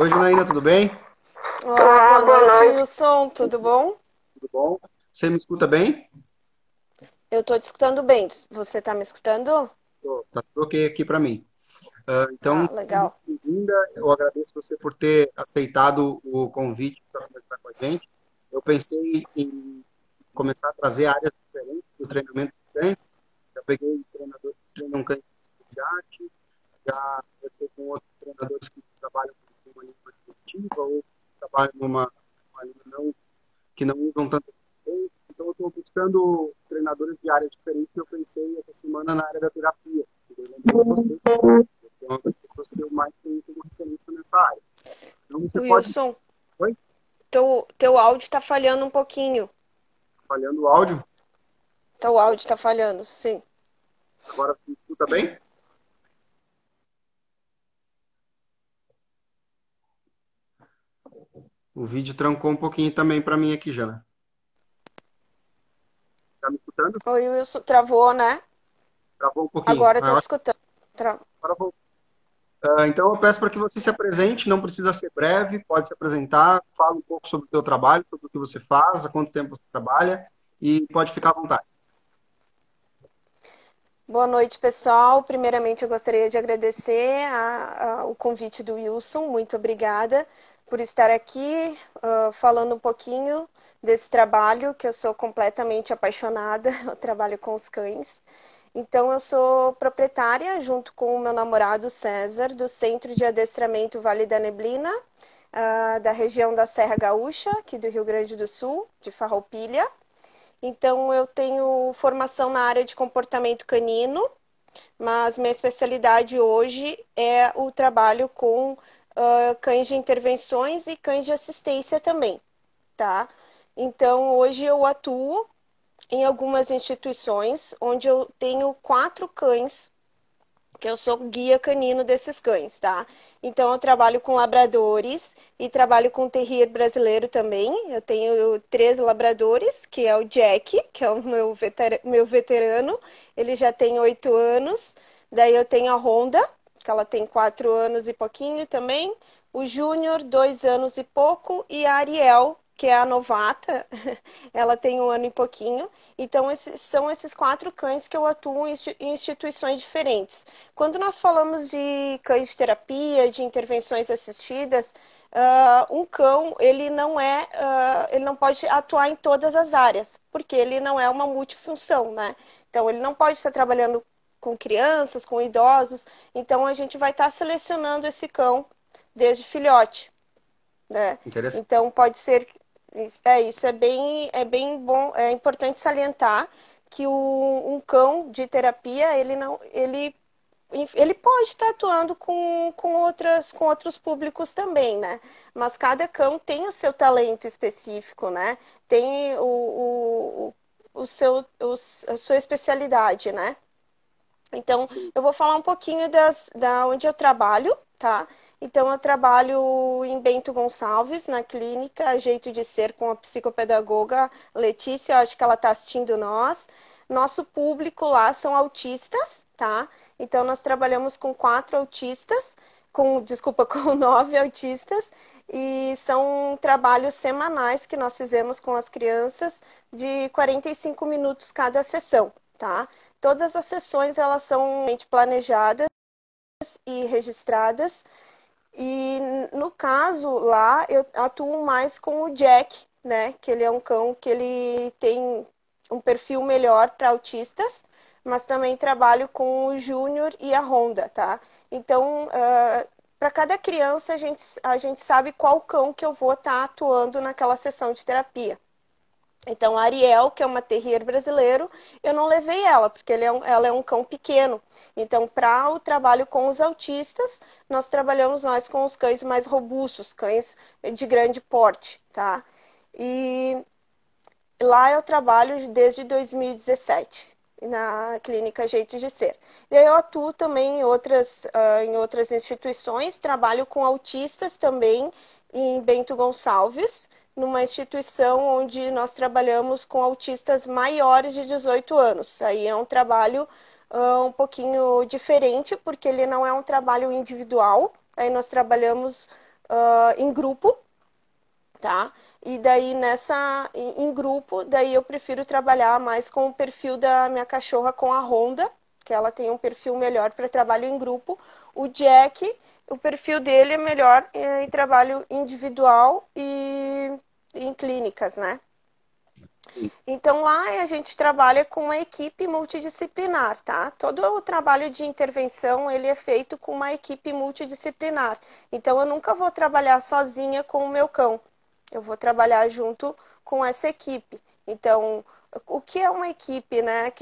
Oi, Janaína, tudo bem? Olá, boa noite, Wilson. Tudo bom? Tudo bom? Você me escuta bem? Eu estou te escutando bem. Você está me escutando? Tô, tá tudo ok aqui para mim. Uh, então, ah, legal. bem-vinda. Eu agradeço você por ter aceitado o convite para conversar com a gente. Eu pensei em começar a trazer áreas diferentes do treinamento de cães. Já peguei treinadores que treinam cães de arte, já conversei com outros treinadores que trabalham com uma língua esportiva ou trabalham numa, uma língua não, que não usam tanto então eu estou buscando treinadores de áreas diferentes que eu pensei essa semana na área da terapia. Eu você, é uma que eu mais tenho como referência nessa área. Então você Wilson, pode... Oi? Teu, teu áudio está falhando um pouquinho. Falhando o áudio? Teu áudio está falhando, sim. Agora escuta bem? O vídeo trancou um pouquinho também para mim aqui, Jana. Tá me escutando? Oi, Wilson. Travou, né? Travou um pouquinho. Agora eu tô ah, escutando. Tra... Uh, então eu peço para que você se apresente, não precisa ser breve, pode se apresentar, fala um pouco sobre o seu trabalho, sobre o que você faz, há quanto tempo você trabalha e pode ficar à vontade. Boa noite, pessoal. Primeiramente, eu gostaria de agradecer a, a, o convite do Wilson. Muito obrigada por estar aqui uh, falando um pouquinho desse trabalho que eu sou completamente apaixonada. Eu trabalho com os cães. Então, eu sou proprietária, junto com o meu namorado César, do Centro de Adestramento Vale da Neblina, uh, da região da Serra Gaúcha, aqui do Rio Grande do Sul, de Farroupilha. Então, eu tenho formação na área de comportamento canino, mas minha especialidade hoje é o trabalho com uh, cães de intervenções e cães de assistência também, tá? Então, hoje eu atuo em algumas instituições onde eu tenho quatro cães, que eu sou guia canino desses cães, tá? Então, eu trabalho com labradores e trabalho com terrier brasileiro também. Eu tenho três labradores, que é o Jack, que é o meu, veter meu veterano, ele já tem oito anos. Daí eu tenho a Honda, que ela tem quatro anos e pouquinho também, o Júnior, dois anos e pouco, e a Ariel, que é a novata, ela tem um ano e pouquinho. Então, esses, são esses quatro cães que eu atuo em instituições diferentes. Quando nós falamos de cães de terapia, de intervenções assistidas, uh, um cão, ele não é, uh, ele não pode atuar em todas as áreas, porque ele não é uma multifunção, né? Então, ele não pode estar trabalhando com crianças, com idosos. Então a gente vai estar tá selecionando esse cão desde filhote, né? Então pode ser é isso é bem é bem bom é importante salientar que o, um cão de terapia ele não ele ele pode estar tá atuando com, com, outras, com outros públicos também, né? Mas cada cão tem o seu talento específico, né? Tem o, o, o seu, o, a sua especialidade, né? Então, Sim. eu vou falar um pouquinho das, da onde eu trabalho, tá? Então, eu trabalho em Bento Gonçalves, na clínica Jeito de Ser, com a psicopedagoga Letícia, eu acho que ela está assistindo nós. Nosso público lá são autistas, tá? Então, nós trabalhamos com quatro autistas, com, desculpa, com nove autistas, e são trabalhos semanais que nós fizemos com as crianças de 45 minutos cada sessão, tá? Todas as sessões elas são planejadas e registradas. E no caso lá eu atuo mais com o Jack, né? Que ele é um cão que ele tem um perfil melhor para autistas, mas também trabalho com o Júnior e a Honda, tá? Então, uh, para cada criança a gente, a gente sabe qual cão que eu vou estar tá atuando naquela sessão de terapia. Então, a Ariel, que é uma terrier brasileiro, eu não levei ela, porque é um, ela é um cão pequeno. Então, para o trabalho com os autistas, nós trabalhamos mais com os cães mais robustos, cães de grande porte, tá? E lá eu trabalho desde 2017, na clínica Jeito de Ser. E eu atuo também em outras, uh, em outras instituições, trabalho com autistas também em Bento Gonçalves, numa instituição onde nós trabalhamos com autistas maiores de 18 anos. Aí é um trabalho uh, um pouquinho diferente, porque ele não é um trabalho individual. Aí nós trabalhamos uh, em grupo, tá? E daí nessa em, grupo, daí eu prefiro trabalhar mais com o perfil da minha cachorra com a Honda, que ela tem um perfil melhor para trabalho em grupo. O Jack, o perfil dele é melhor em trabalho individual e em clínicas, né? Então lá a gente trabalha com uma equipe multidisciplinar, tá? Todo o trabalho de intervenção ele é feito com uma equipe multidisciplinar. Então eu nunca vou trabalhar sozinha com o meu cão. Eu vou trabalhar junto com essa equipe. Então, o que é uma equipe, né?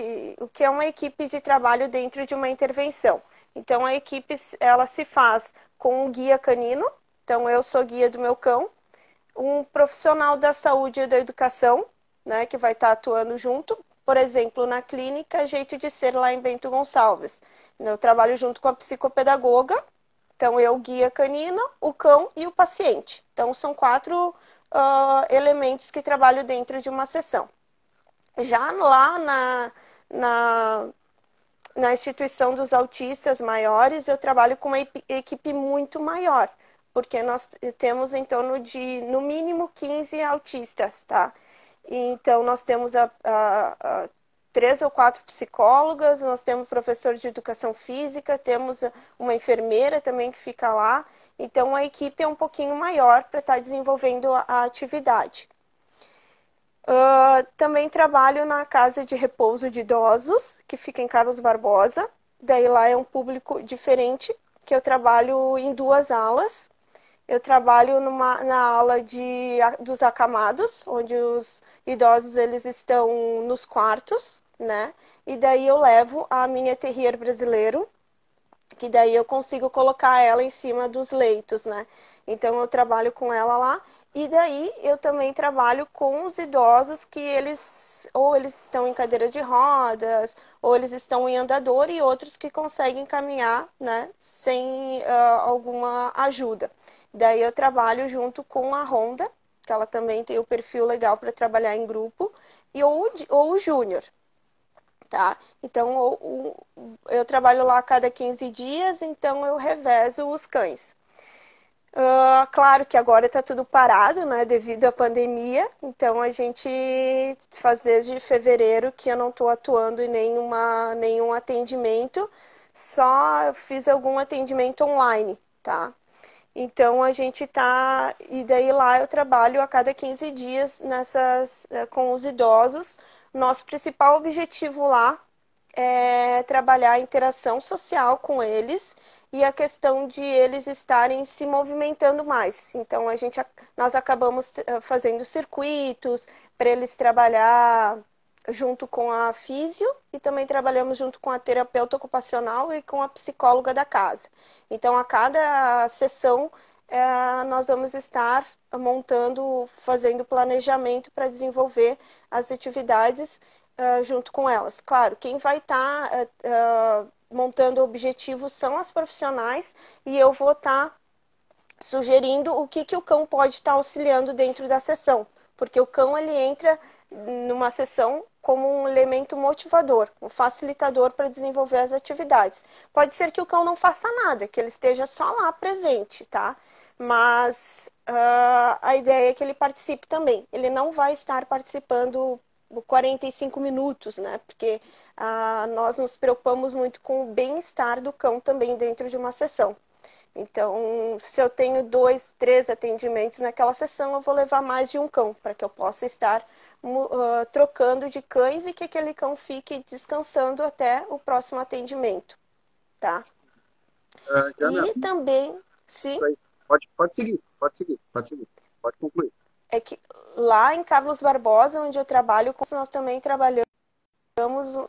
O que é uma equipe de trabalho dentro de uma intervenção? Então a equipe ela se faz com um guia canino. Então eu sou guia do meu cão, um profissional da saúde e da educação, né, que vai estar atuando junto. Por exemplo, na clínica Jeito de Ser lá em Bento Gonçalves. Eu trabalho junto com a psicopedagoga. Então eu guia canina, o cão e o paciente. Então são quatro uh, elementos que trabalho dentro de uma sessão. Já lá na, na, na instituição dos autistas maiores, eu trabalho com uma equipe muito maior, porque nós temos em torno de, no mínimo, 15 autistas, tá? Então, nós temos a, a, a três ou quatro psicólogas, nós temos professor de educação física, temos uma enfermeira também que fica lá. Então, a equipe é um pouquinho maior para estar tá desenvolvendo a, a atividade. Uh, também trabalho na casa de repouso de idosos, que fica em Carlos Barbosa. Daí lá é um público diferente, que eu trabalho em duas alas. Eu trabalho numa, na ala de, dos acamados, onde os idosos eles estão nos quartos, né? E daí eu levo a minha terrier brasileiro, que daí eu consigo colocar ela em cima dos leitos, né? Então eu trabalho com ela lá e daí eu também trabalho com os idosos que eles ou eles estão em cadeira de rodas, ou eles estão em andador e outros que conseguem caminhar, né, sem uh, alguma ajuda. Daí eu trabalho junto com a Honda, que ela também tem o perfil legal para trabalhar em grupo, e ou, ou o Júnior, tá? Então eu trabalho lá a cada 15 dias, então eu revezo os cães. Uh, claro que agora está tudo parado, né, devido à pandemia. Então a gente faz desde fevereiro que eu não estou atuando em nenhuma, nenhum atendimento, só fiz algum atendimento online, tá? Então a gente tá e daí lá eu trabalho a cada 15 dias nessas eh, com os idosos. Nosso principal objetivo lá é trabalhar a interação social com eles e a questão de eles estarem se movimentando mais. Então a gente nós acabamos eh, fazendo circuitos para eles trabalhar junto com a físio e também trabalhamos junto com a terapeuta ocupacional e com a psicóloga da casa. Então a cada sessão é, nós vamos estar montando, fazendo planejamento para desenvolver as atividades uh, junto com elas. Claro, quem vai estar tá, montando objetivos são as profissionais e eu vou estar tá sugerindo o que, que o cão pode estar tá auxiliando dentro da sessão, porque o cão ele entra numa sessão como um elemento motivador, um facilitador para desenvolver as atividades. Pode ser que o cão não faça nada, que ele esteja só lá presente, tá? Mas uh, a ideia é que ele participe também. Ele não vai estar participando 45 minutos, né? Porque ah, nós nos preocupamos muito com o bem-estar do cão também dentro de uma sessão. Então, se eu tenho dois, três atendimentos naquela sessão, eu vou levar mais de um cão para que eu possa estar uh, trocando de cães e que aquele cão fique descansando até o próximo atendimento, tá? Uh, e também, sim. Pode, pode seguir, pode seguir, pode seguir, pode concluir é que lá em Carlos Barbosa, onde eu trabalho, nós também trabalhamos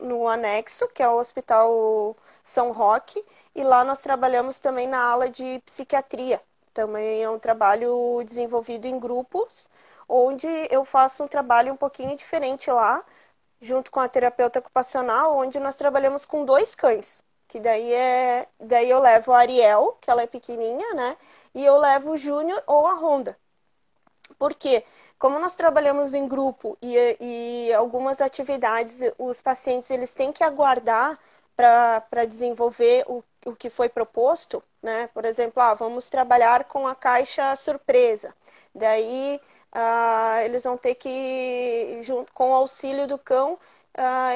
no anexo, que é o Hospital São Roque, e lá nós trabalhamos também na ala de psiquiatria. Também é um trabalho desenvolvido em grupos, onde eu faço um trabalho um pouquinho diferente lá, junto com a terapeuta ocupacional, onde nós trabalhamos com dois cães. Que daí é. Daí eu levo a Ariel, que ela é pequenininha, né? E eu levo o Júnior ou a Honda. Porque, como nós trabalhamos em grupo e, e algumas atividades, os pacientes eles têm que aguardar para desenvolver o, o que foi proposto, né? Por exemplo, ah, vamos trabalhar com a caixa surpresa. Daí ah, eles vão ter que, junto com o auxílio do cão, ah,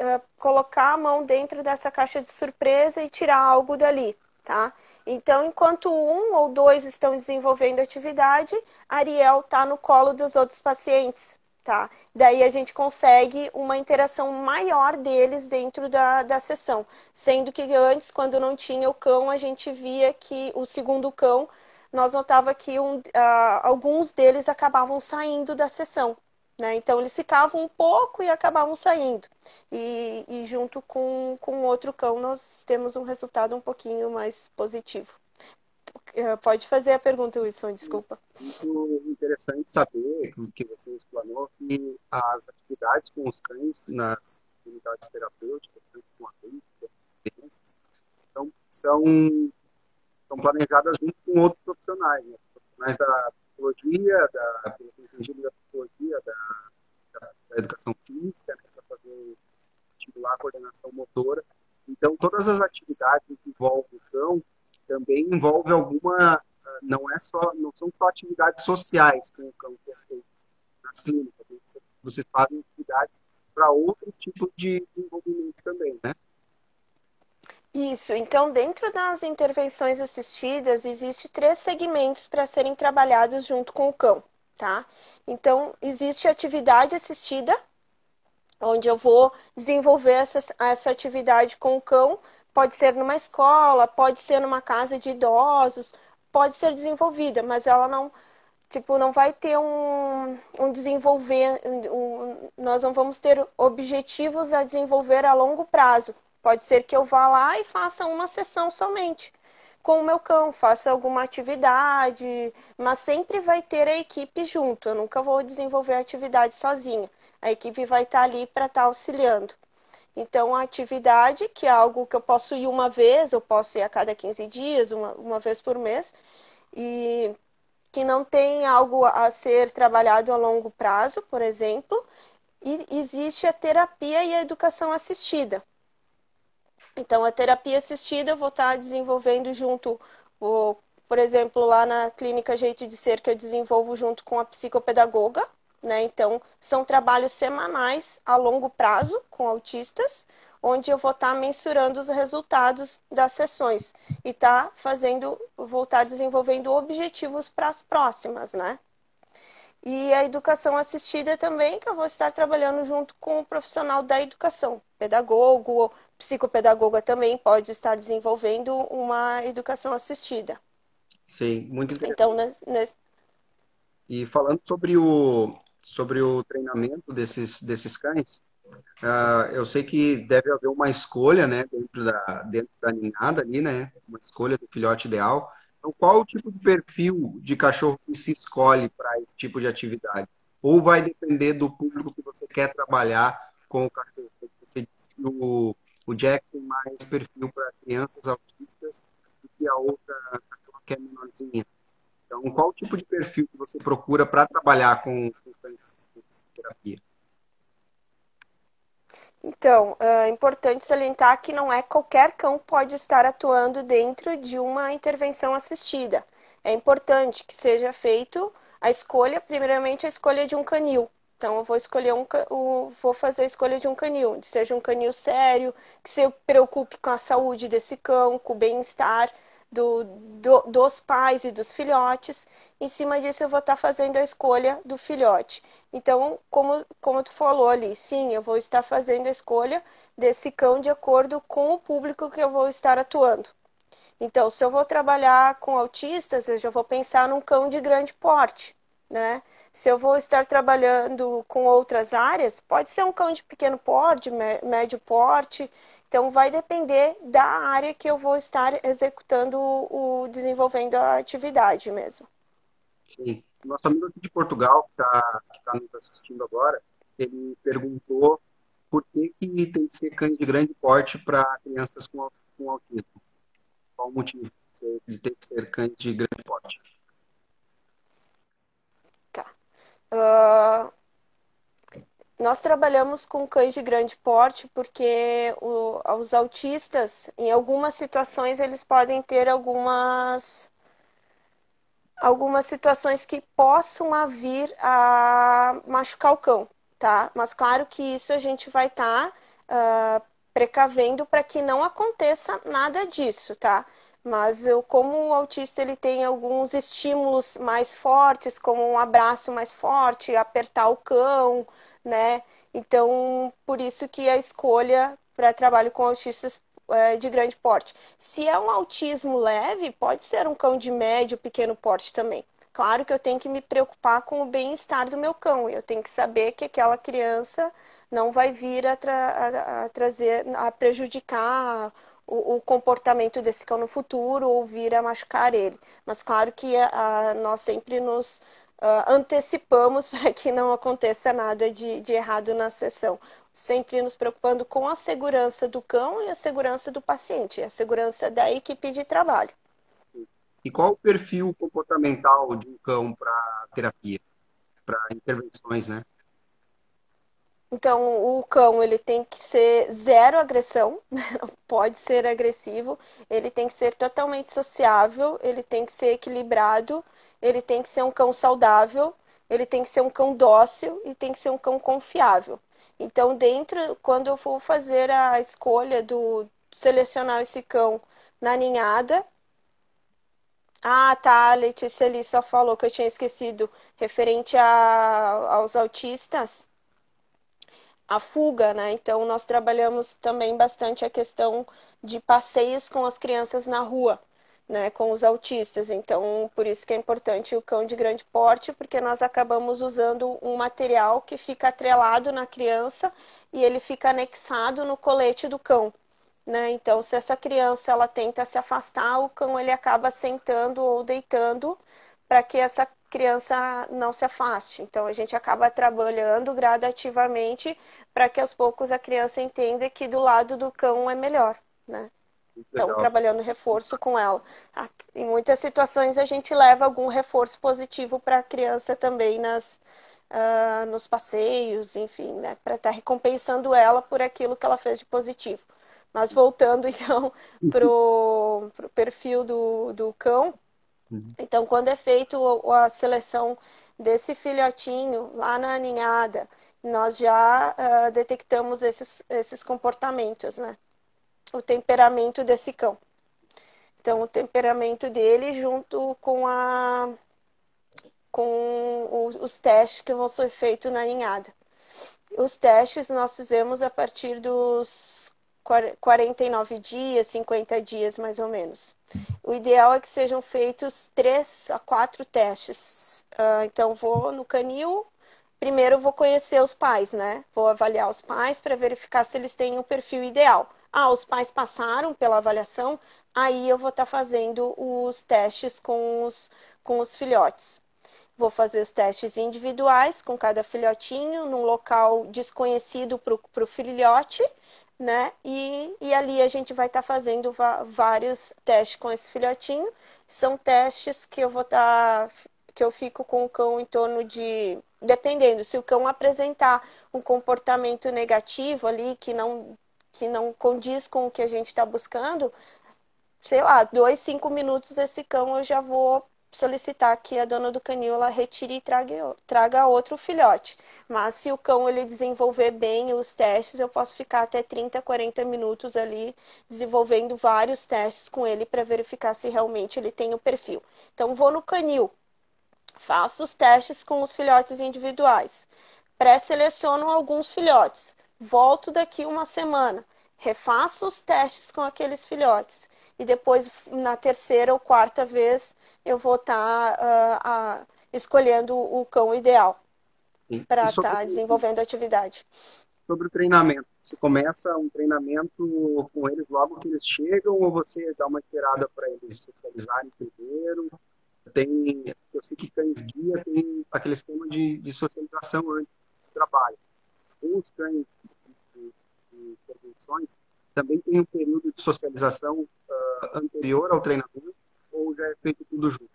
ah, colocar a mão dentro dessa caixa de surpresa e tirar algo dali, tá? Então, enquanto um ou dois estão desenvolvendo atividade, Ariel está no colo dos outros pacientes, tá? Daí a gente consegue uma interação maior deles dentro da, da sessão, sendo que antes, quando não tinha o cão, a gente via que o segundo cão, nós notava que um, uh, alguns deles acabavam saindo da sessão, né? Então eles ficavam um pouco e acabavam saindo. E, e junto com, com outro cão nós temos um resultado um pouquinho mais positivo. Eh, pode fazer a pergunta, Wilson, desculpa. Muito interessante saber que você explanou que as atividades com os cães nas unidades terapêuticas, tanto com então, são, são planejadas junto com outros profissionais, né? profissionais da psicologia, da, da psicologia, da, da, educação física, né, para fazer estimular a coordenação motora. Então, todas as atividades que envolvem o cão também envolve alguma, não é só, não são só atividades sociais com o cão que é feito nas clínicas. Né? Vocês fazem atividades para outros tipos de envolvimento também, né? Isso, então dentro das intervenções assistidas, existe três segmentos para serem trabalhados junto com o cão, tá? Então, existe atividade assistida, onde eu vou desenvolver essa, essa atividade com o cão, pode ser numa escola, pode ser numa casa de idosos, pode ser desenvolvida, mas ela não, tipo, não vai ter um, um desenvolver, um, nós não vamos ter objetivos a desenvolver a longo prazo, Pode ser que eu vá lá e faça uma sessão somente com o meu cão, faça alguma atividade, mas sempre vai ter a equipe junto. Eu nunca vou desenvolver a atividade sozinha. A equipe vai estar ali para estar auxiliando. Então, a atividade, que é algo que eu posso ir uma vez, eu posso ir a cada 15 dias, uma, uma vez por mês, e que não tem algo a ser trabalhado a longo prazo, por exemplo, e existe a terapia e a educação assistida. Então, a terapia assistida eu vou estar desenvolvendo junto, por exemplo, lá na clínica Jeito de Ser, que eu desenvolvo junto com a psicopedagoga, né? Então, são trabalhos semanais a longo prazo com autistas, onde eu vou estar mensurando os resultados das sessões e tá fazendo, vou estar desenvolvendo objetivos para as próximas, né? E a educação assistida também, que eu vou estar trabalhando junto com o profissional da educação, pedagogo, psicopedagoga também pode estar desenvolvendo uma educação assistida. Sim, muito interessante. Então, nesse... E falando sobre o, sobre o treinamento desses, desses cães, uh, eu sei que deve haver uma escolha né, dentro, da, dentro da ninhada ali, né? Uma escolha do filhote ideal. Então, qual o tipo de perfil de cachorro que se escolhe para esse tipo de atividade? Ou vai depender do público que você quer trabalhar com o cachorro? Você disse que o, o Jack tem mais perfil para crianças autistas do que a outra que é menorzinha. Então, qual tipo de perfil que você procura para trabalhar com, com assistentes de terapia? Então, é importante salientar que não é qualquer cão pode estar atuando dentro de uma intervenção assistida. É importante que seja feito a escolha, primeiramente a escolha de um canil, então, eu vou escolher um, vou fazer a escolha de um canil, seja um canil sério, que se preocupe com a saúde desse cão, com o bem-estar do, do, dos pais e dos filhotes. Em cima disso, eu vou estar fazendo a escolha do filhote. Então, como, como tu falou ali, sim, eu vou estar fazendo a escolha desse cão de acordo com o público que eu vou estar atuando. Então, se eu vou trabalhar com autistas, eu já vou pensar num cão de grande porte, né? Se eu vou estar trabalhando com outras áreas, pode ser um cão de pequeno porte, médio porte. Então, vai depender da área que eu vou estar executando o desenvolvendo a atividade mesmo. Sim. Nosso amigo aqui de Portugal, que está tá nos assistindo agora, ele perguntou por que, que tem que ser cães de grande porte para crianças com, com autismo. Qual o motivo de ter que ser cães de grande porte? Uh, Nós trabalhamos com cães de grande porte porque o, os autistas, em algumas situações, eles podem ter algumas algumas situações que possam vir a machucar o cão, tá? Mas claro que isso a gente vai estar tá, uh, precavendo para que não aconteça nada disso, tá? Mas eu, como o autista ele tem alguns estímulos mais fortes, como um abraço mais forte, apertar o cão, né? Então, por isso que a escolha para trabalho com autistas é de grande porte. Se é um autismo leve, pode ser um cão de médio, pequeno porte também. Claro que eu tenho que me preocupar com o bem-estar do meu cão. Eu tenho que saber que aquela criança não vai vir a, tra a, a trazer, a prejudicar o, o, comportamento desse cão no futuro ou vir a machucar ele. Mas claro que a, nós sempre nos uh, antecipamos para que não aconteça nada de, de errado na sessão. Sempre nos preocupando com a segurança do cão e a segurança do paciente, a segurança da equipe de trabalho. E qual o perfil comportamental de um cão para terapia, para intervenções, né? Então, o cão ele tem que ser zero agressão, pode ser agressivo, ele tem que ser totalmente sociável, ele tem que ser equilibrado, ele tem que ser um cão saudável, ele tem que ser um cão dócil e tem que ser um cão confiável. Então, dentro, quando eu for fazer a escolha do selecionar esse cão na ninhada, ah, tá, a Letícia ali só falou que eu tinha esquecido referente a, aos autistas a fuga, né? Então nós trabalhamos também bastante a questão de passeios com as crianças na rua, né, com os autistas. Então, por isso que é importante o cão de grande porte, porque nós acabamos usando um material que fica atrelado na criança e ele fica anexado no colete do cão. Né? Então, se essa criança ela tenta se afastar, o cão ele acaba sentando ou deitando para que essa criança não se afaste. Então a gente acaba trabalhando gradativamente para que aos poucos a criança entenda que do lado do cão é melhor, né? Então, trabalhando reforço com ela. Ah, em muitas situações a gente leva algum reforço positivo para a criança também nas, uh, nos passeios, enfim, né? Para estar tá recompensando ela por aquilo que ela fez de positivo. Mas voltando então para o perfil do, do cão. Então, quando é feito a seleção desse filhotinho lá na ninhada, nós já uh, detectamos esses, esses comportamentos, né? O temperamento desse cão. Então, o temperamento dele junto com a com os testes que vão ser feitos na ninhada. Os testes nós fizemos a partir dos 49 dias, 50 dias mais ou menos. O ideal é que sejam feitos três a quatro testes. Uh, então, vou no canil, primeiro vou conhecer os pais, né? Vou avaliar os pais para verificar se eles têm o um perfil ideal. Ah, os pais passaram pela avaliação, aí eu vou estar tá fazendo os testes com os, com os filhotes. Vou fazer os testes individuais com cada filhotinho, num local desconhecido para o filhote, né? E, e ali a gente vai estar tá fazendo vários testes com esse filhotinho. São testes que eu vou estar. Tá, que eu fico com o cão em torno de. Dependendo, se o cão apresentar um comportamento negativo ali, que não, que não condiz com o que a gente está buscando, sei lá, dois, cinco minutos esse cão eu já vou solicitar que a dona do canil ela retire e traga, traga outro filhote. Mas se o cão ele desenvolver bem os testes, eu posso ficar até 30, 40 minutos ali desenvolvendo vários testes com ele para verificar se realmente ele tem o perfil. Então vou no canil, faço os testes com os filhotes individuais, pré-seleciono alguns filhotes, volto daqui uma semana, refaço os testes com aqueles filhotes e depois na terceira ou quarta vez eu vou estar tá, uh, uh, escolhendo o cão ideal para estar tá desenvolvendo a atividade. Sobre o treinamento, você começa um treinamento com eles logo que eles chegam ou você dá uma esperada para eles socializarem primeiro? Tem, eu sei que cães guia tem aquele esquema de, de socialização antes do trabalho. Os cães de, de intervenções também tem um período de socialização uh, anterior ao treinamento ou já é feito tudo junto?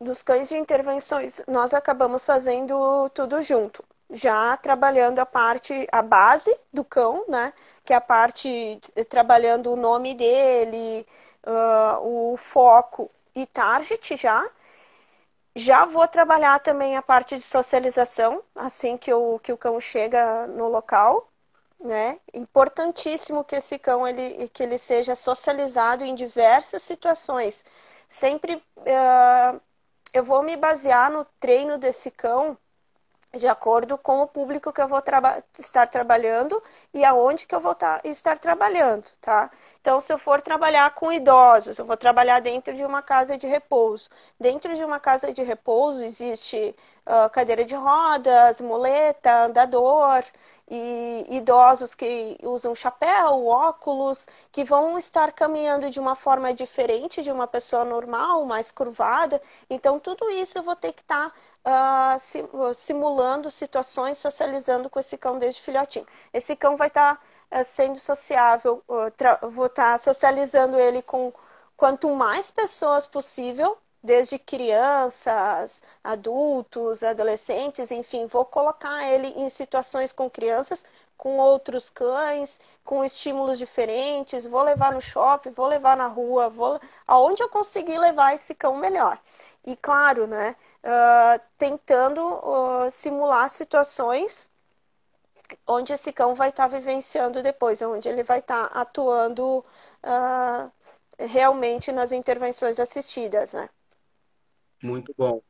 Dos cães de intervenções, nós acabamos fazendo tudo junto. Já trabalhando a parte, a base do cão, né? Que é a parte, trabalhando o nome dele, uh, o foco e target já. Já vou trabalhar também a parte de socialização, assim que o, que o cão chega no local, né? Importantíssimo que esse cão ele, que ele seja socializado em diversas situações. Sempre uh, eu vou me basear no treino desse cão de acordo com o público que eu vou traba estar trabalhando e aonde que eu vou estar trabalhando, tá? Então, se eu for trabalhar com idosos, eu vou trabalhar dentro de uma casa de repouso. Dentro de uma casa de repouso existe uh, cadeira de rodas, muleta, andador, e idosos que usam chapéu, óculos, que vão estar caminhando de uma forma diferente de uma pessoa normal, mais curvada. Então, tudo isso eu vou ter que estar tá, uh, simulando situações, socializando com esse cão desde filhotinho. Esse cão vai estar tá, uh, sendo sociável, uh, vou estar tá socializando ele com quanto mais pessoas possível desde crianças, adultos, adolescentes, enfim, vou colocar ele em situações com crianças, com outros cães, com estímulos diferentes, vou levar no shopping, vou levar na rua, vou aonde eu conseguir levar esse cão melhor. E claro, né, uh, tentando uh, simular situações onde esse cão vai estar tá vivenciando depois, onde ele vai estar tá atuando uh, realmente nas intervenções assistidas, né? Muito bom.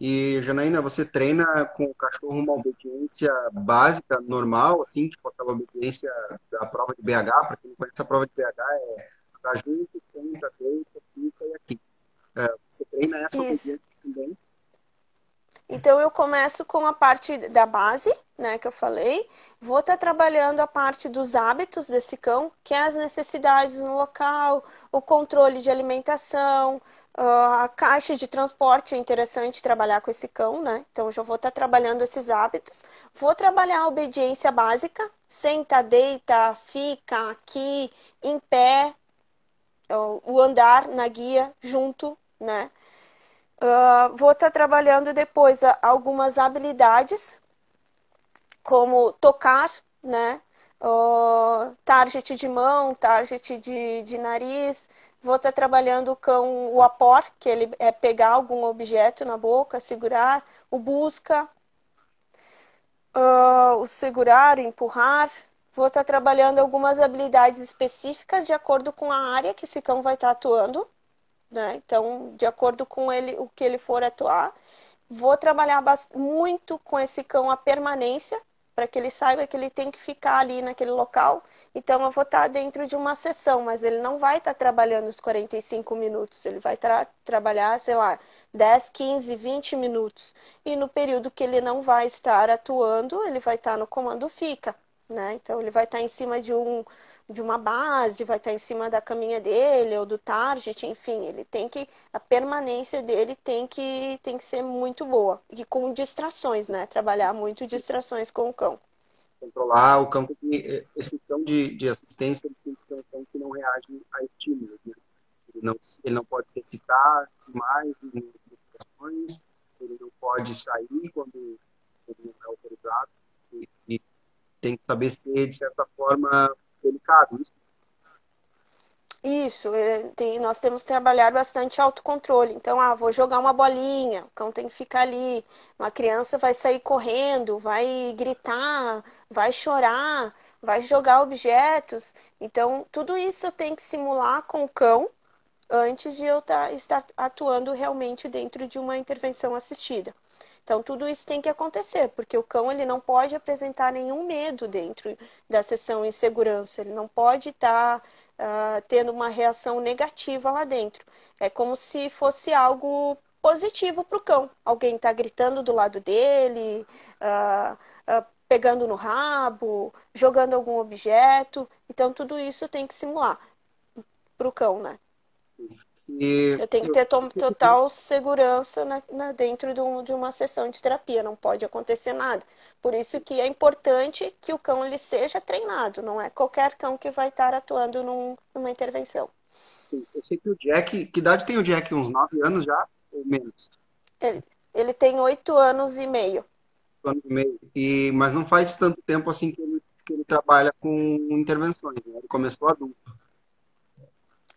E, Janaína, você treina com o cachorro uma obediência básica, normal, assim, tipo aquela obediência da prova de BH, para quem não conhece a prova de BH, é tá junto, senta, deita, fica e aqui. É, você treina essa Isso. obediência também? Então eu começo com a parte da base, né, que eu falei. Vou estar tá trabalhando a parte dos hábitos desse cão, que é as necessidades no local, o controle de alimentação, Uh, a caixa de transporte é interessante trabalhar com esse cão, né? Então, já vou estar tá trabalhando esses hábitos. Vou trabalhar a obediência básica: senta, deita, fica, aqui, em pé, uh, o andar na guia junto, né? Uh, vou estar tá trabalhando depois algumas habilidades, como tocar, né? target de mão, target de, de nariz, Vou estar trabalhando com o apor, que ele é pegar algum objeto na boca, segurar, o busca, uh, o segurar, empurrar. Vou estar trabalhando algumas habilidades específicas de acordo com a área que esse cão vai estar atuando, né? Então, de acordo com ele, o que ele for atuar. Vou trabalhar muito com esse cão a permanência, para que ele saiba que ele tem que ficar ali naquele local. Então, eu vou estar dentro de uma sessão, mas ele não vai estar trabalhando os 45 minutos, ele vai tra trabalhar, sei lá, 10, 15, 20 minutos. E no período que ele não vai estar atuando, ele vai estar no comando fica, né? Então, ele vai estar em cima de um de uma base, vai estar em cima da caminha dele ou do target, enfim, ele tem que a permanência dele tem que tem que ser muito boa e com distrações, né? Trabalhar muito distrações com o cão. Controlar o campo de esse cão de, de assistência ele tem que um cão que não reage a estímulos, né? Ele não ele não pode se excitar mais em ele não pode sair quando, quando não é autorizado e, e tem que saber ser de certa forma delicado isso. Isso, é, tem, nós temos que trabalhar bastante autocontrole. Então, ah, vou jogar uma bolinha, o cão tem que ficar ali. Uma criança vai sair correndo, vai gritar, vai chorar, vai jogar objetos. Então, tudo isso eu tenho que simular com o cão antes de eu tá, estar atuando realmente dentro de uma intervenção assistida. Então tudo isso tem que acontecer, porque o cão ele não pode apresentar nenhum medo dentro da sessão em segurança, ele não pode estar tá, uh, tendo uma reação negativa lá dentro. É como se fosse algo positivo para o cão. Alguém está gritando do lado dele, uh, uh, pegando no rabo, jogando algum objeto. Então tudo isso tem que simular para o cão, né? Eu tenho que ter total segurança na, na dentro de, um, de, uma sessão de terapia, não pode acontecer nada. Por isso que é importante que o cão ele seja treinado, não é qualquer cão que vai estar atuando num, numa intervenção. Eu sei que o Jack, que idade tem o Jack? Uns 9 anos já ou menos? Ele, ele tem oito anos e meio. Anos e meio. E, mas não faz tanto tempo assim que ele, que ele trabalha com intervenções. Né? Ele começou adulto.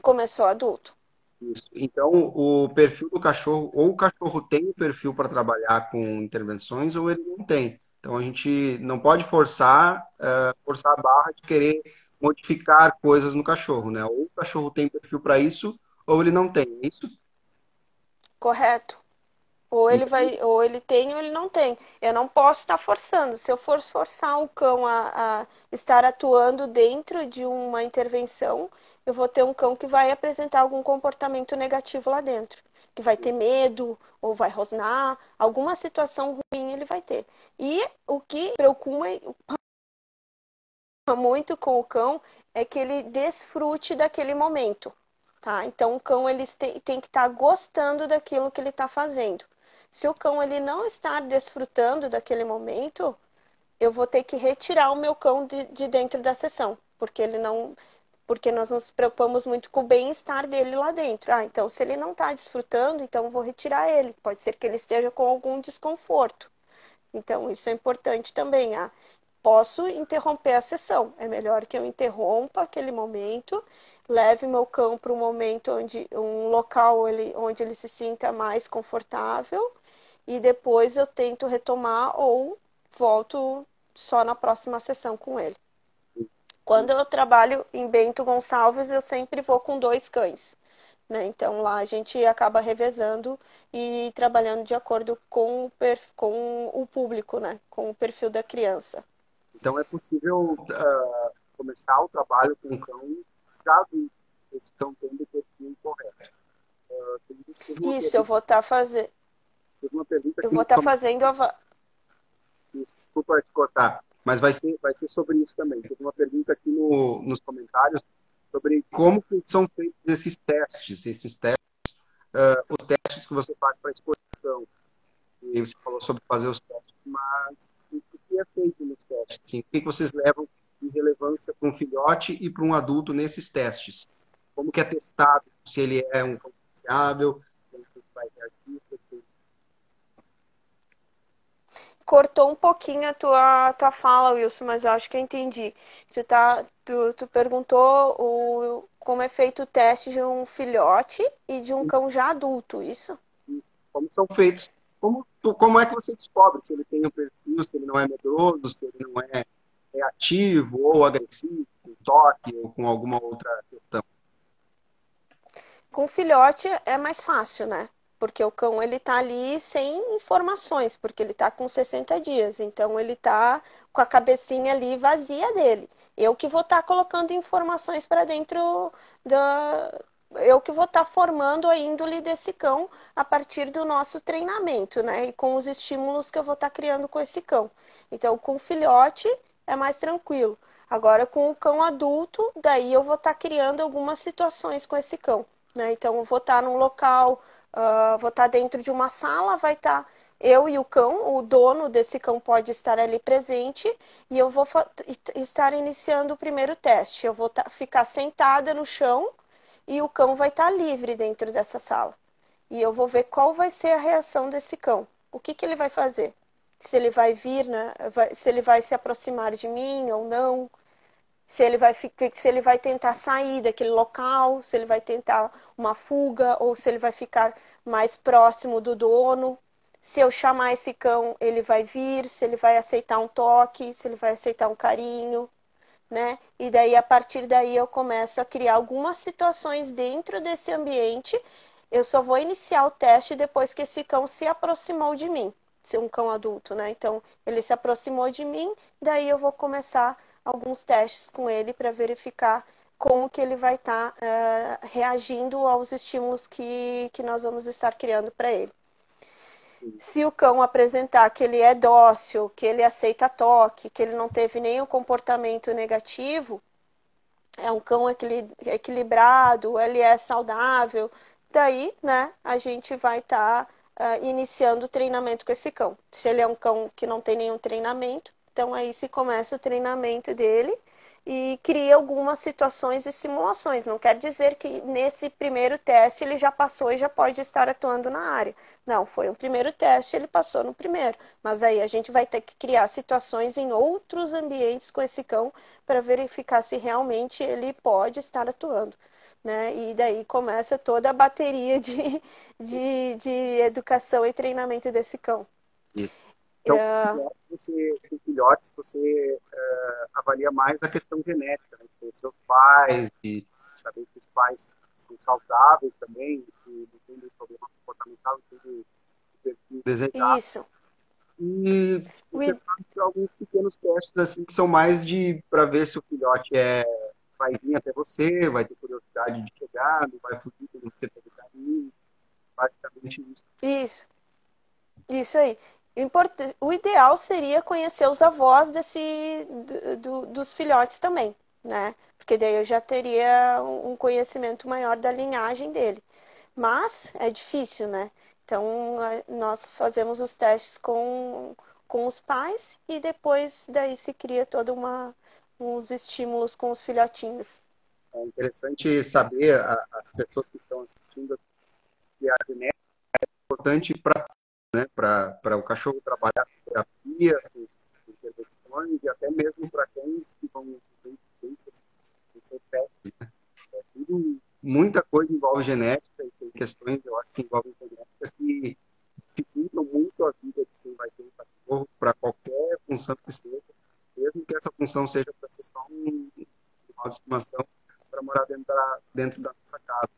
Começou adulto. Isso. Então, o perfil do cachorro, ou o cachorro tem o perfil para trabalhar com intervenções, ou ele não tem. Então, a gente não pode forçar, uh, forçar a barra de querer modificar coisas no cachorro, né? Ou o cachorro tem perfil para isso, ou ele não tem. É isso? Correto. Ou ele vai, ou ele tem ou ele não tem. Eu não posso estar forçando. Se eu for forçar o cão a, a estar atuando dentro de uma intervenção, eu vou ter um cão que vai apresentar algum comportamento negativo lá dentro. Que vai ter medo, ou vai rosnar, alguma situação ruim ele vai ter. E o que preocupa muito com o cão é que ele desfrute daquele momento. Tá? Então o cão ele tem, tem que estar tá gostando daquilo que ele está fazendo. Se o cão ele não está desfrutando daquele momento, eu vou ter que retirar o meu cão de, de dentro da sessão, porque ele não, porque nós nos preocupamos muito com o bem-estar dele lá dentro. Ah, então se ele não está desfrutando, então eu vou retirar ele. Pode ser que ele esteja com algum desconforto. Então isso é importante também. Ah, posso interromper a sessão. É melhor que eu interrompa aquele momento, leve meu cão para um momento onde um local ele, onde ele se sinta mais confortável e depois eu tento retomar ou volto só na próxima sessão com ele. Quando eu trabalho em Bento Gonçalves, eu sempre vou com dois cães. Né? Então lá a gente acaba revezando e trabalhando de acordo com o, com o público, né? com o perfil da criança. Então é possível uh, começar o trabalho com o cão já esse cão tendo o perfil correto. Uh, Isso, eu vou estar tá fazendo. Eu vou estar tá fazendo a. Desculpa te cortar, mas vai ser, vai ser sobre isso também. Teve uma pergunta aqui no, nos comentários sobre como que são feitos esses testes, esses testes, uh, os testes que você faz para a exposição. E você falou sobre fazer os testes, mas é feito nos testes? Assim, o que vocês levam de relevância para um filhote e para um adulto nesses testes? Como que é testado se ele é um confiável, se ele vai reagir, cortou um pouquinho a tua, tua fala, Wilson, mas eu acho que eu entendi. Tu, tá, tu, tu perguntou o, como é feito o teste de um filhote e de um cão já adulto, isso? Como são feitos como, como é que você descobre se ele tem um perfil, se ele não é medroso, se ele não é reativo ou agressivo, com toque ou com alguma outra questão? Com filhote é mais fácil, né? Porque o cão ele tá ali sem informações, porque ele tá com 60 dias, então ele tá com a cabecinha ali vazia dele. Eu que vou estar tá colocando informações para dentro da, eu que vou estar tá formando a índole desse cão a partir do nosso treinamento, né? E com os estímulos que eu vou estar tá criando com esse cão. Então, com o filhote é mais tranquilo. Agora, com o cão adulto, daí eu vou estar tá criando algumas situações com esse cão, né? Então, eu vou estar num local, uh, vou estar dentro de uma sala, vai estar eu e o cão, o dono desse cão pode estar ali presente e eu vou estar iniciando o primeiro teste. Eu vou ficar sentada no chão e o cão vai estar tá livre dentro dessa sala. E eu vou ver qual vai ser a reação desse cão. O que, que ele vai fazer? Se ele vai vir, né? se ele vai se aproximar de mim ou não. Se ele, vai, se ele vai tentar sair daquele local, se ele vai tentar uma fuga ou se ele vai ficar mais próximo do dono. Se eu chamar esse cão, ele vai vir, se ele vai aceitar um toque, se ele vai aceitar um carinho né? E daí a partir daí eu começo a criar algumas situações dentro desse ambiente. Eu só vou iniciar o teste depois que esse cão se aproximou de mim, se um cão adulto, né? Então ele se aproximou de mim, daí eu vou começar alguns testes com ele para verificar como que ele vai estar tá, uh, reagindo aos estímulos que, que nós vamos estar criando para ele. Se o cão apresentar que ele é dócil, que ele aceita toque, que ele não teve nenhum comportamento negativo, é um cão equilibrado, ele é saudável, daí, né, a gente vai estar tá, uh, iniciando o treinamento com esse cão. Se ele é um cão que não tem nenhum treinamento, então aí se começa o treinamento dele e cria algumas situações e simulações. Não quer dizer que nesse primeiro teste ele já passou e já pode estar atuando na área. Não, foi um primeiro teste, ele passou no primeiro. Mas aí a gente vai ter que criar situações em outros ambientes com esse cão para verificar se realmente ele pode estar atuando. Né? E daí começa toda a bateria de, de, de educação e treinamento desse cão. Então, uh... você, com filhotes, você uh, avalia mais a questão genética, né? Com seus pais, de saber que os pais são saudáveis também, que não tem problema comportamental, não tem perfil desejado. Isso. E você We... faz alguns pequenos testes assim que são mais de para ver se o filhote é vai vir até você, vai ter curiosidade de chegar, não vai fugir quando você pega caminho. Basicamente isso. Isso. Isso aí o ideal seria conhecer os avós desse, do, do, dos filhotes também, né? Porque daí eu já teria um conhecimento maior da linhagem dele. Mas é difícil, né? Então nós fazemos os testes com, com os pais e depois daí se cria toda uma uns estímulos com os filhotinhos. É interessante saber as pessoas que estão assistindo que a genética é importante para né, para o cachorro trabalhar com terapia, com, intervenções e até mesmo para cães que vão ter doenças, pets. Né? É tudo, muita coisa envolve genética e tem questões, eu acho, que envolvem genética que dificultam muito a vida de quem vai ter um cachorro para qualquer função que seja, mesmo que essa função seja para ser só um, uma estimação para morar dentro da, dentro da nossa casa.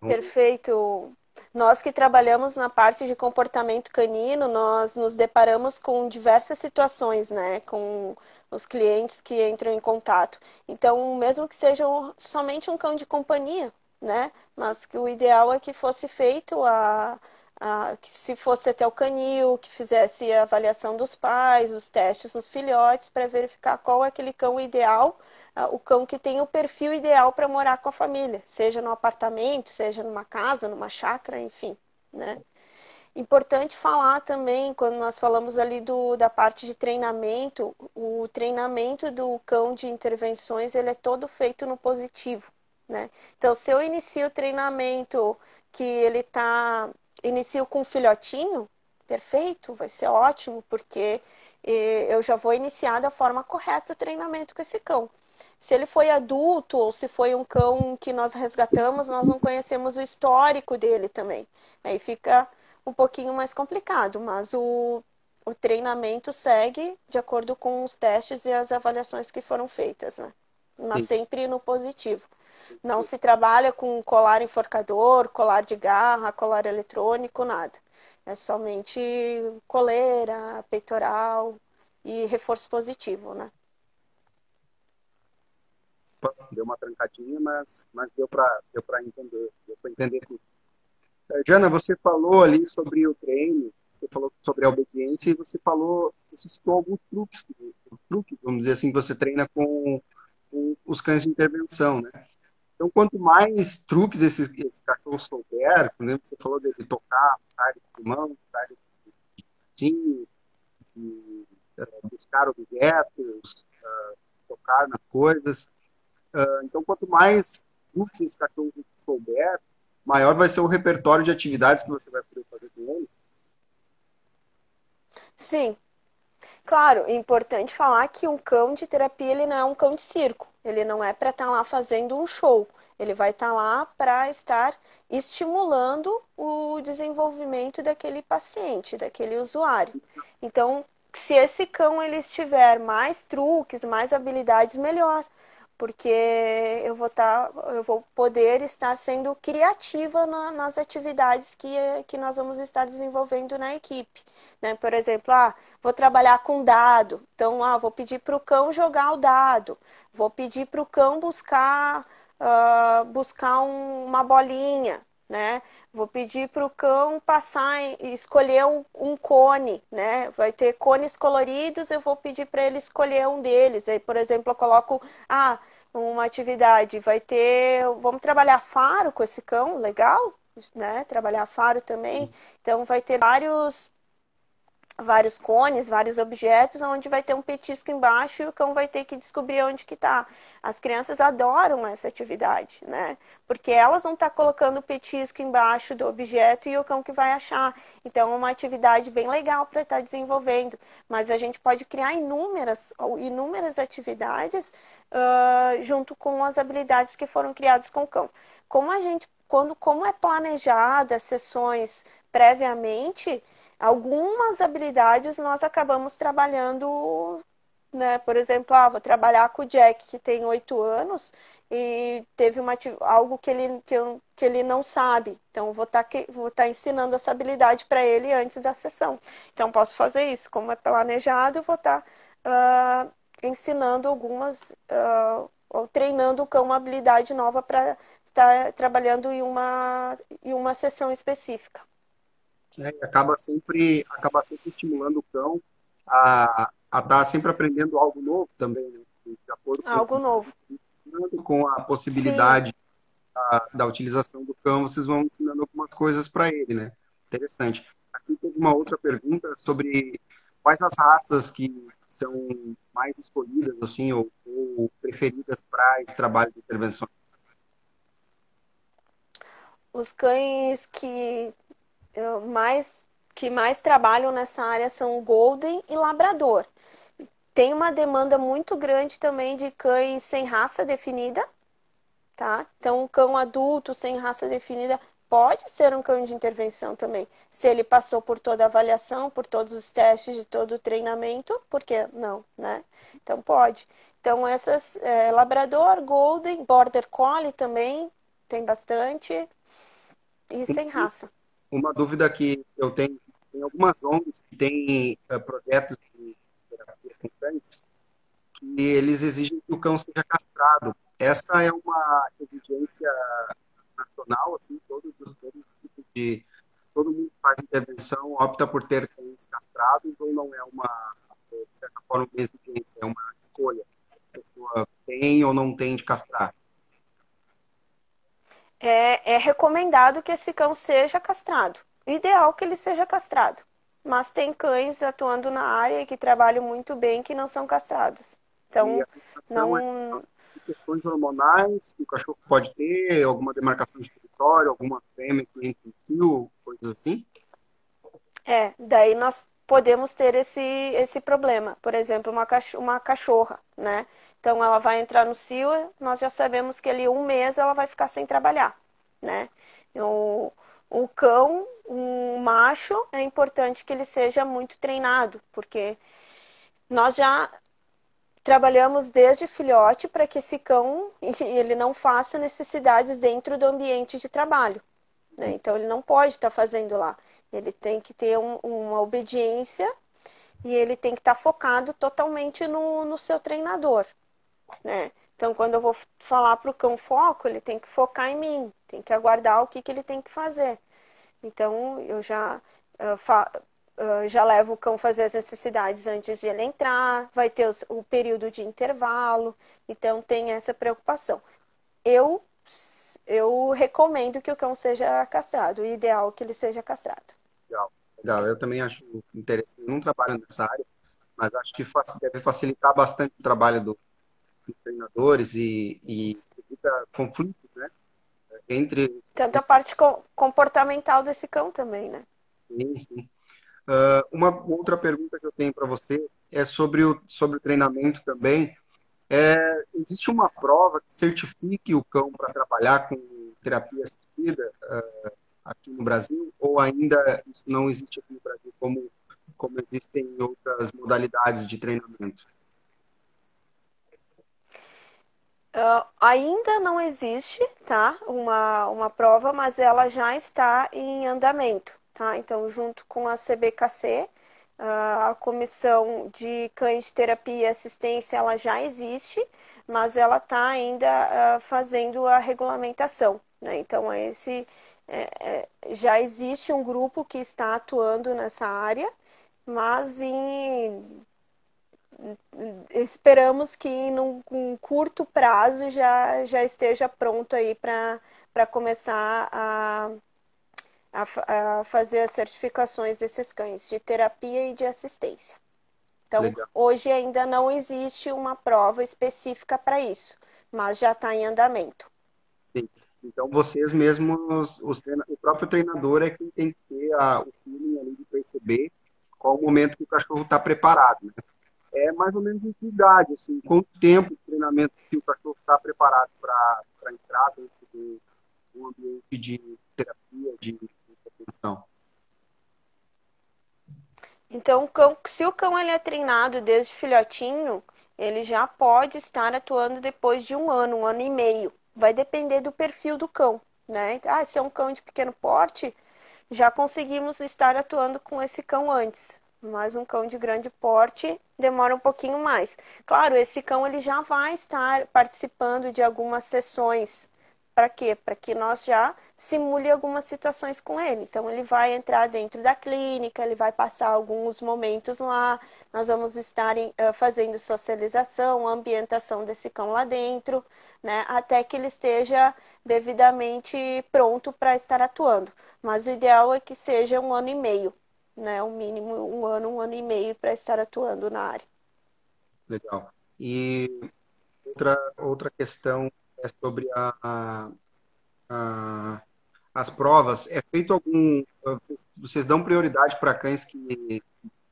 Perfeito. Nós que trabalhamos na parte de comportamento canino, nós nos deparamos com diversas situações, né, com os clientes que entram em contato. Então, mesmo que seja somente um cão de companhia, né, mas que o ideal é que fosse feito a, a que se fosse até o canil, que fizesse a avaliação dos pais, os testes nos filhotes para verificar qual é aquele cão ideal o cão que tem o perfil ideal para morar com a família, seja no apartamento, seja numa casa, numa chácara, enfim, né? Importante falar também, quando nós falamos ali do, da parte de treinamento, o treinamento do cão de intervenções, ele é todo feito no positivo, né? Então, se eu inicio o treinamento que ele está, inicio com um filhotinho, perfeito, vai ser ótimo, porque eh, eu já vou iniciar da forma correta o treinamento com esse cão. Se ele foi adulto ou se foi um cão que nós resgatamos, nós não conhecemos o histórico dele também. Aí fica um pouquinho mais complicado, mas o, o treinamento segue de acordo com os testes e as avaliações que foram feitas, né? Mas Sim. sempre no positivo. Não se trabalha com colar enforcador, colar de garra, colar eletrônico, nada. É somente coleira, peitoral e reforço positivo, né? Deu uma trancadinha, mas, mas deu para deu entender, deu para entender tudo. É, Jana, você falou ali sobre o treino, você falou sobre a obediência e você falou, você citou alguns truques, truques, vamos dizer assim, que você treina com, com os cães de intervenção, né? Então, quanto mais truques esse, esse cachorro souber, por exemplo, você falou de, de tocar, área de mão, área de, de, de buscar objetos, uh, tocar nas coisas, Uh, então, quanto mais truques esse cachorro souber, maior vai ser o repertório de atividades que você vai poder fazer com ele. Sim. Claro, é importante falar que um cão de terapia ele não é um cão de circo. Ele não é para estar tá lá fazendo um show. Ele vai estar tá lá para estar estimulando o desenvolvimento daquele paciente, daquele usuário. Então, se esse cão ele estiver mais truques, mais habilidades, melhor porque eu vou estar, tá, eu vou poder estar sendo criativa na, nas atividades que, que nós vamos estar desenvolvendo na equipe. Né? Por exemplo, ah, vou trabalhar com dado, então ah, vou pedir para o cão jogar o dado, vou pedir para o cão buscar, uh, buscar um, uma bolinha, né? Vou pedir para o cão passar e escolher um, um, cone, né? Vai ter cones coloridos, eu vou pedir para ele escolher um deles. Aí, por exemplo, eu coloco ah, uma atividade, vai ter. Vamos trabalhar faro com esse cão, legal? Né? Trabalhar faro também. Então vai ter vários vários cones, vários objetos, onde vai ter um petisco embaixo e o cão vai ter que descobrir onde que está. As crianças adoram essa atividade, né? Porque elas vão estar tá colocando o petisco embaixo do objeto e o cão que vai achar. Então, é uma atividade bem legal para estar tá desenvolvendo. Mas a gente pode criar inúmeras, inúmeras atividades uh, junto com as habilidades que foram criadas com o cão. Como a gente, quando, como é planejada as sessões previamente, algumas habilidades nós acabamos trabalhando, né? Por exemplo, ah, vou trabalhar com o Jack, que tem oito anos, e teve uma, algo que ele, que, eu, que ele não sabe. Então, vou estar tá, vou tá ensinando essa habilidade para ele antes da sessão. Então, posso fazer isso. Como é planejado, vou estar tá, uh, ensinando algumas, uh, ou treinando o cão uma habilidade nova para estar tá trabalhando em uma, em uma sessão específica né? E acaba sempre, acaba sempre estimulando o cão a estar tá sempre aprendendo algo novo também, né? De acordo com algo novo. Com a possibilidade da, da, utilização do cão, vocês vão ensinando algumas coisas para ele, né? Interessante. Aqui tem uma outra pergunta sobre quais as raças que são mais escolhidas, assim, ou, ou preferidas para esse trabalho de intervenção. Os cães que mais que mais trabalham nessa área são Golden e Labrador. Tem uma demanda muito grande também de cães sem raça definida, tá? Então, um cão adulto sem raça definida pode ser um cão de intervenção também. Se ele passou por toda a avaliação, por todos os testes de todo o treinamento, por que não, né? Então, pode. Então, essas, é, Labrador, Golden, Border Collie também, tem bastante, e sem raça uma dúvida que eu tenho, tem algumas ONGs que têm uh, projetos de terapia com cães que eles exigem que o cão seja castrado. Essa é uma exigência nacional, assim, todos os tipos de todo mundo faz intervenção opta por ter cães castrados ou não é uma de certa forma uma exigência, é uma escolha. A pessoa tem ou não tem de castrar é, é recomendado que esse cão seja castrado. Ideal que ele seja castrado. Mas tem cães atuando na área que trabalham muito bem que não são castrados. Então, não. É questões hormonais que o cachorro pode ter, alguma demarcação de território, alguma fêmea que entra em fio, coisas assim? É, daí nós podemos ter esse, esse problema. Por exemplo, uma, uma cachorra, né? Então ela vai entrar no cio, nós já sabemos que ali um mês ela vai ficar sem trabalhar, né? O, o cão, um macho, é importante que ele seja muito treinado, porque nós já trabalhamos desde filhote para que esse cão ele não faça necessidades dentro do ambiente de trabalho. Né? Então ele não pode estar tá fazendo lá. Ele tem que ter um, uma obediência e ele tem que estar tá focado totalmente no, no seu treinador. Né? Então, quando eu vou falar para o cão foco, ele tem que focar em mim, tem que aguardar o que, que ele tem que fazer. Então, eu já, uh, fa, uh, já levo o cão fazer as necessidades antes de ele entrar, vai ter os, o período de intervalo, então tem essa preocupação. Eu, eu recomendo que o cão seja castrado, o ideal é que ele seja castrado. Legal, legal. Eu também acho interessante, eu não trabalho nessa área, mas acho que deve facilitar bastante o trabalho do, dos treinadores e, e evita conflitos, né? Entre... Tanto a parte comportamental desse cão também, né? Sim, sim. Uh, uma outra pergunta que eu tenho para você é sobre o, sobre o treinamento também. É, existe uma prova que certifique o cão para trabalhar com terapia assistida uh, aqui no Brasil? Ou ainda isso não existe aqui no Brasil como, como existem em outras modalidades de treinamento? Uh, ainda não existe, tá? Uma, uma prova, mas ela já está em andamento, tá? Então, junto com a CBKC, a Comissão de Cães de Terapia e Assistência, ela já existe, mas ela está ainda fazendo a regulamentação, né? Então, esse é, é, já existe um grupo que está atuando nessa área, mas em esperamos que num, num curto prazo já, já esteja pronto aí para começar a, a, a fazer as certificações desses cães de terapia e de assistência. Então, Legal. hoje ainda não existe uma prova específica para isso, mas já está em andamento. Sim. Então, vocês mesmos, os o próprio treinador é quem tem que ter a, o feeling ali de perceber qual o momento que o cachorro está preparado. Né? É mais ou menos em que idade, assim, quanto tempo de treinamento que o cachorro está preparado para entrar dentro de um ambiente de terapia, de Então, cão, se o cão ele é treinado desde filhotinho, ele já pode estar atuando depois de um ano, um ano e meio. Vai depender do perfil do cão, né? Ah, se é um cão de pequeno porte, já conseguimos estar atuando com esse cão antes. Mas um cão de grande porte demora um pouquinho mais. Claro, esse cão ele já vai estar participando de algumas sessões para quê? Para que nós já simule algumas situações com ele. Então, ele vai entrar dentro da clínica, ele vai passar alguns momentos lá, nós vamos estar uh, fazendo socialização, ambientação desse cão lá dentro, né? Até que ele esteja devidamente pronto para estar atuando. Mas o ideal é que seja um ano e meio, né? O mínimo um ano, um ano e meio para estar atuando na área. Legal. E outra, outra questão é sobre a, a, as provas. É feito algum. Vocês, vocês dão prioridade para cães que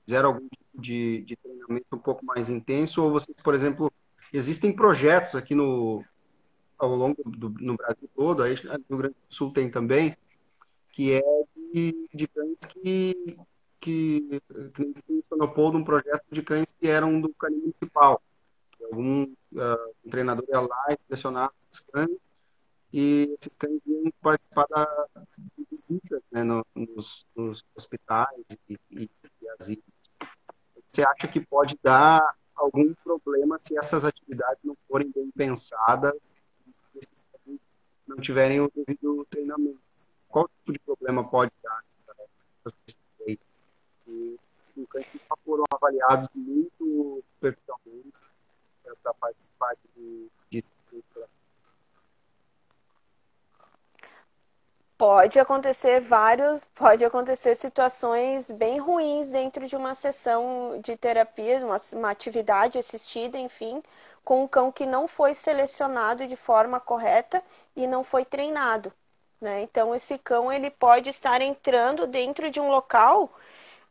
fizeram algum tipo de, de treinamento um pouco mais intenso? Ou vocês, por exemplo, existem projetos aqui no, ao longo do no Brasil todo, aí no Rio Grande do Sul tem também, que é de, de cães que, que, que funcionou num projeto de cães que eram do canil municipal algum uh, um treinador ia lá e selecionava esses cães e esses cães iam participar da, de visitas né, no, nos, nos, hospitais e, e, e asilos. Você acha que pode dar algum problema se essas atividades não forem bem pensadas, se esses cães não tiverem o devido treinamento? Qual tipo de problema pode dar nessas questões? E, cães que foram avaliados muito superficialmente para participar de, disso? Pode acontecer vários, pode acontecer situações bem ruins dentro de uma sessão de terapia, uma, uma atividade assistida, enfim, com um cão que não foi selecionado de forma correta e não foi treinado. Né? Então, esse cão ele pode estar entrando dentro de um local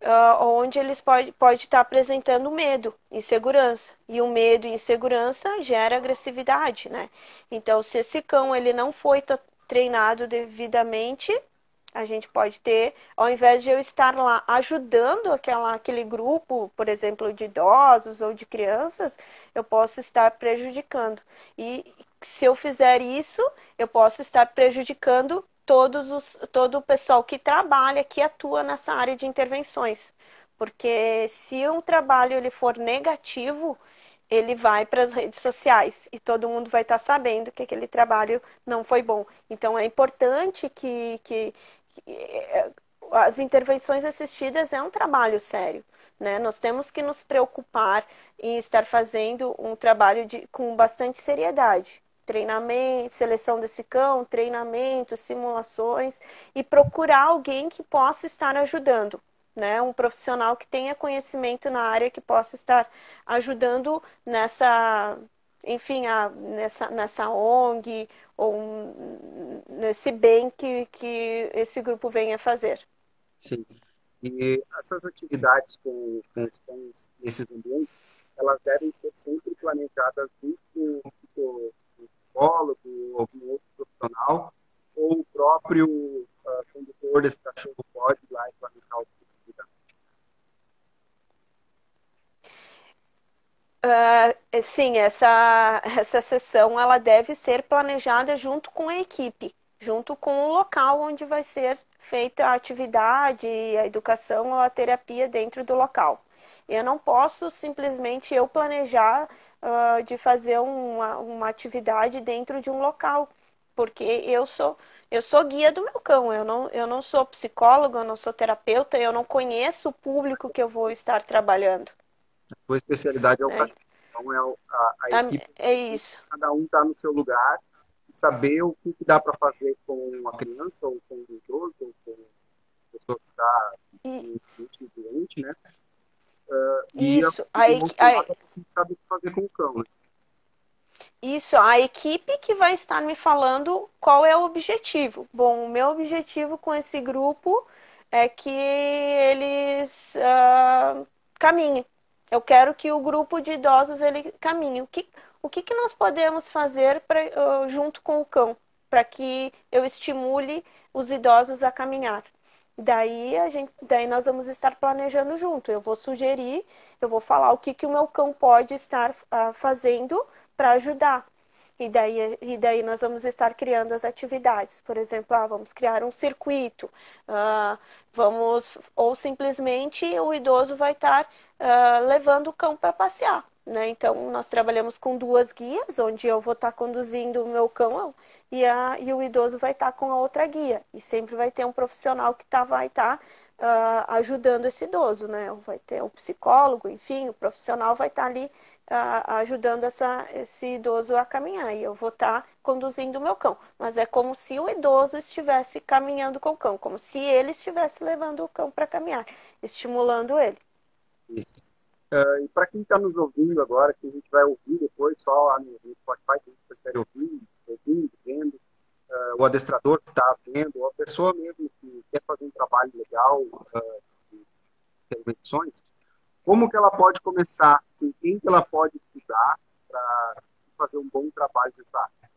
uh, onde eles pode, pode estar apresentando medo, insegurança. E o medo e insegurança gera agressividade, né? Então, se esse cão ele não foi treinado devidamente, a gente pode ter, ao invés de eu estar lá ajudando aquela, aquele grupo, por exemplo, de idosos ou de crianças, eu posso estar prejudicando. E se eu fizer isso, eu posso estar prejudicando todos os, todo o pessoal que trabalha, que atua nessa área de intervenções. Porque se um trabalho ele for negativo, ele vai para as redes sociais e todo mundo vai estar tá sabendo que aquele trabalho não foi bom. Então é importante que, que, que eh, as intervenções assistidas é um trabalho sério. Né? Nós temos que nos preocupar em estar fazendo um trabalho de, com bastante seriedade treinamento, seleção desse cão, treinamento, simulações e procurar alguém que possa estar ajudando, né? Um profissional que tenha conhecimento na área que possa estar ajudando nessa, enfim, a, nessa, nessa ONG ou nesse bem que, que esse grupo venha fazer. Sim. E essas atividades com, com os cães nesses ambientes, elas devem ser sempre planejadas muito psicólogo, algum outro profissional, ou o próprio uh, condutor desse cachorro pode ir lá e planejar o Uh, sim, essa, essa sessão ela deve ser planejada junto com a equipe, junto com o local onde vai ser feita a atividade, a educação ou a terapia dentro do local. Eu não posso simplesmente eu planejar uh, de fazer uma, uma atividade dentro de um local, porque eu sou eu sou guia do meu cão, eu não, eu não sou psicólogo, eu não sou terapeuta, eu não conheço o público que eu vou estar trabalhando. A sua especialidade é o é. cachorro, então é a, a equipe. É isso. Cada um está no seu lugar e saber o que, que dá para fazer com a criança, ou com o idoso, ou com está doente, né? Uh, Isso, a, a, a, sabe fazer com o cão, né? Isso, a equipe que vai estar me falando qual é o objetivo. Bom, o meu objetivo com esse grupo é que eles uh, caminhem. Eu quero que o grupo de idosos ele caminhe. O que, o que, que nós podemos fazer pra, uh, junto com o cão para que eu estimule os idosos a caminhar? Daí a gente, daí nós vamos estar planejando junto. Eu vou sugerir, eu vou falar o que, que o meu cão pode estar uh, fazendo para ajudar. E daí, e daí nós vamos estar criando as atividades. Por exemplo, ah, vamos criar um circuito, ah, vamos, ou simplesmente o idoso vai estar ah, levando o cão para passear. Né? Então, nós trabalhamos com duas guias, onde eu vou estar conduzindo o meu cão e, a, e o idoso vai estar com a outra guia. E sempre vai ter um profissional que tá, vai estar uh, ajudando esse idoso, né? Vai ter um psicólogo, enfim, o profissional vai estar ali uh, ajudando essa, esse idoso a caminhar. E eu vou estar conduzindo o meu cão. Mas é como se o idoso estivesse caminhando com o cão, como se ele estivesse levando o cão para caminhar, estimulando ele. Isso. Uh, e para quem está nos ouvindo agora, que a gente vai ouvir depois só lá no Spotify, que a gente prefere ouvir, ouvindo, vendo, uh, o adestrador que está vendo, ou a pessoa mesmo que quer fazer um trabalho legal uh, de intervenções, como que ela pode começar, com quem que ela pode estudar para fazer um bom trabalho nessa área?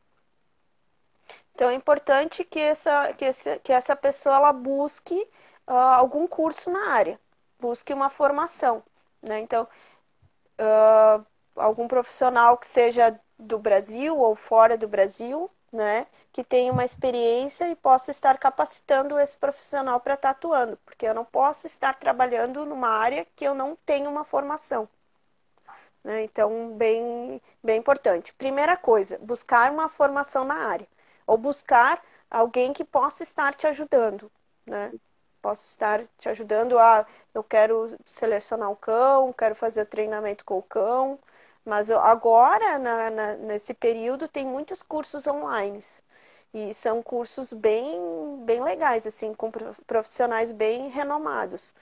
Então é importante que essa, que essa, que essa pessoa ela busque algum curso na área, busque uma formação. Né? Então, uh, algum profissional que seja do Brasil ou fora do Brasil, né, que tenha uma experiência e possa estar capacitando esse profissional para estar atuando, porque eu não posso estar trabalhando numa área que eu não tenho uma formação. Né? Então, bem, bem importante. Primeira coisa, buscar uma formação na área, ou buscar alguém que possa estar te ajudando. Né? Posso estar te ajudando a eu quero selecionar o cão, quero fazer o treinamento com o cão, mas eu, agora na, na, nesse período tem muitos cursos online e são cursos bem bem legais assim com profissionais bem renomados.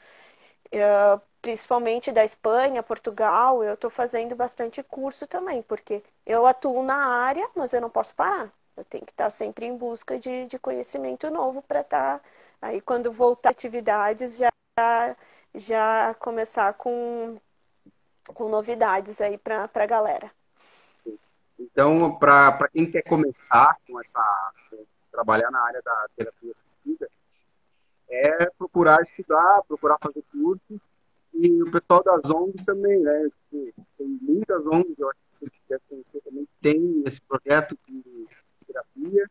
Uh, principalmente da Espanha, Portugal, eu estou fazendo bastante curso também, porque eu atuo na área, mas eu não posso parar. Eu tenho que estar sempre em busca de, de conhecimento novo para estar Aí quando voltar atividades já já começar com, com novidades aí para a galera. Então, para quem quer começar com essa trabalhar na área da terapia assistida, é procurar estudar, procurar fazer cursos e o pessoal das ONGs também, né? Tipo, tem muitas ONGs, eu acho que você deve conhecer também, tem esse projeto de terapia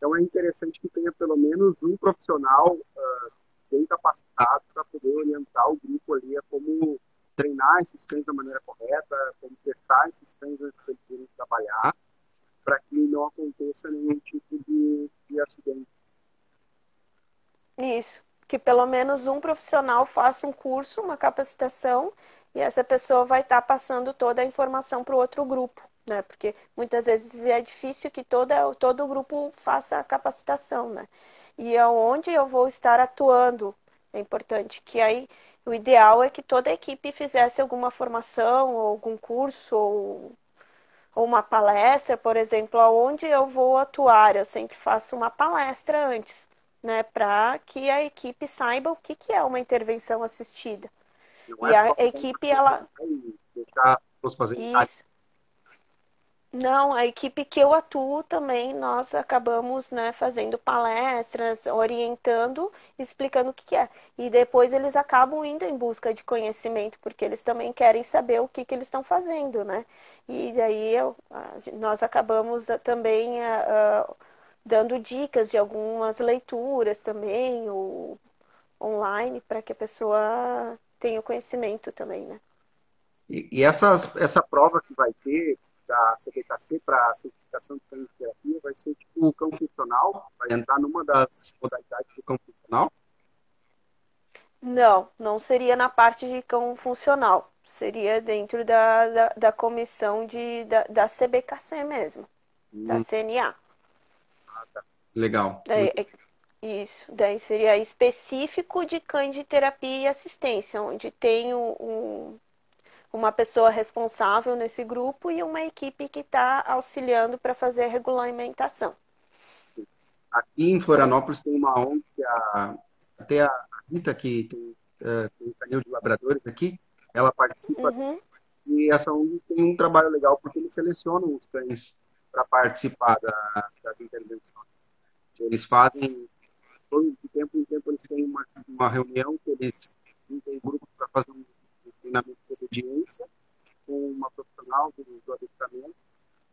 então é interessante que tenha pelo menos um profissional uh, bem capacitado para poder orientar o grupo ali a como treinar esses cães da maneira correta, como testar esses cães antes de eles trabalhar, para que não aconteça nenhum tipo de, de acidente. Isso, que pelo menos um profissional faça um curso, uma capacitação, e essa pessoa vai estar tá passando toda a informação para o outro grupo né? Porque muitas vezes é difícil que toda, todo o grupo faça a capacitação, né? E aonde eu vou estar atuando é importante que aí o ideal é que toda a equipe fizesse alguma formação ou algum curso ou, ou uma palestra, por exemplo, aonde eu vou atuar. Eu sempre faço uma palestra antes, né, para que a equipe saiba o que, que é uma intervenção assistida. Não e é a equipe ela deixar fazer Isso. Não, a equipe que eu atuo também, nós acabamos né, fazendo palestras, orientando, explicando o que, que, é. E depois eles acabam indo em busca de conhecimento, porque eles também querem saber o que, que eles estão fazendo, né? E daí eu, nós acabamos ah, também uh, dando dicas de algumas leituras também, ou online, para que a pessoa tenha o conhecimento também, né? E, e essas, essa prova que vai ter, da CBKC para a certificação de terapia vai ser tipo o cão funcional? Vai entrar numa das modalidades do cão funcional? Não, não seria na parte de cão funcional. Seria dentro da, da, da comissão de, da, da CBKC mesmo, hum. da CNA. Ah, tá. Legal. É, é, Isso, daí seria específico de cães de terapia e assistência, onde tem um, uma pessoa responsável nesse grupo e uma equipe que está auxiliando para fazer a regulamentação. Aqui em Florianópolis tem uma ONG, que a, até a Rita, que tem, uh, tem um canil de labradores aqui, ela participa. Uhum. E essa ONG tem um trabalho legal, porque eles selecionam os cães para participar da, das intervenções. Eles fazem, todo de tempo em tempo, eles têm uma, uma reunião que eles têm grupos para fazer um treinamento de obediência com uma profissional do, do adestramento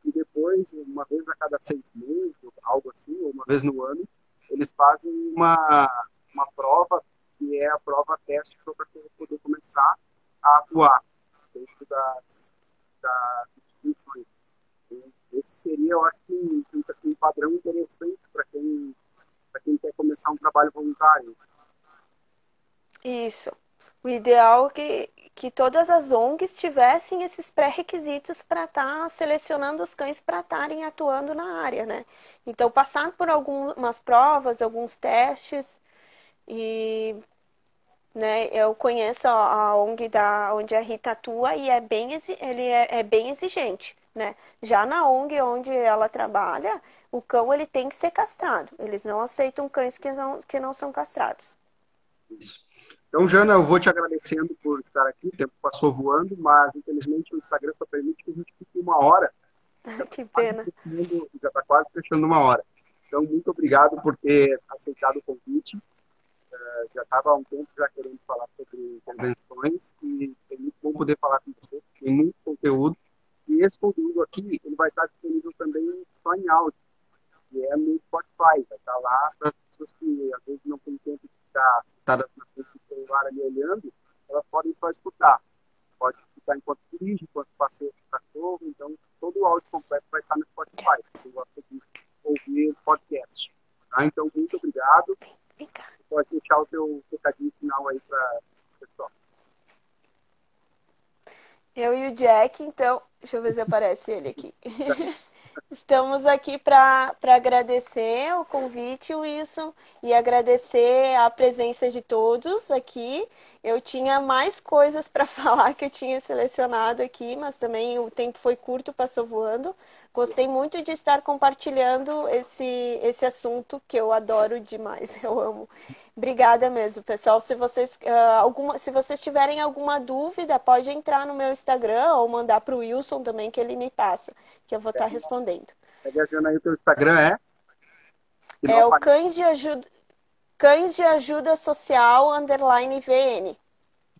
e depois, uma vez a cada seis meses, algo assim, ou uma vez no ano, eles fazem uma, uma prova, que é a prova teste para poder começar a atuar dentro das, das instituições. Esse seria, eu acho um, um padrão interessante para quem, quem quer começar um trabalho voluntário. Isso. O ideal é que, que todas as ONGs tivessem esses pré-requisitos para estar tá selecionando os cães para estarem atuando na área, né? Então, passar por algumas provas, alguns testes e né, eu conheço a ONG da onde a Rita atua e é bem ele é, é bem exigente, né? Já na ONG onde ela trabalha, o cão ele tem que ser castrado. Eles não aceitam cães que não, que não são castrados. Isso. Então, Jana, eu vou te agradecendo por estar aqui. O tempo passou voando, mas infelizmente o Instagram só permite que a gente fique uma hora. que pena. Já está quase fechando uma hora. Então, muito obrigado por ter aceitado o convite. Uh, já estava há um tempo já querendo falar sobre convenções e é muito bom poder falar com você. Tem muito conteúdo. E esse conteúdo aqui ele vai estar disponível também só em áudio, que é no Spotify. Vai estar lá para as pessoas que às vezes não têm tempo de ficar sentadas na frente do celular ali olhando, elas podem só escutar. Pode escutar enquanto dirige, enquanto passeia com o cachorro, então todo o áudio completo vai estar no Spotify, se gosta de ouvir podcast. Tá? Então, muito obrigado. Você pode deixar o seu recadinho final aí para o pessoal. Eu e o Jack, então, deixa eu ver se aparece ele aqui. Estamos aqui para agradecer o convite, Wilson, e agradecer a presença de todos aqui. Eu tinha mais coisas para falar que eu tinha selecionado aqui, mas também o tempo foi curto, passou voando. Gostei muito de estar compartilhando esse, esse assunto que eu adoro demais, eu amo. Obrigada mesmo, pessoal. Se vocês, uh, alguma, se vocês tiverem alguma dúvida, pode entrar no meu Instagram ou mandar para o Wilson também, que ele me passa, que eu vou estar tá respondendo. Tá viajando aí o teu Instagram, é? É o Cães de Ajuda, Cães de Ajuda Social, underline VN.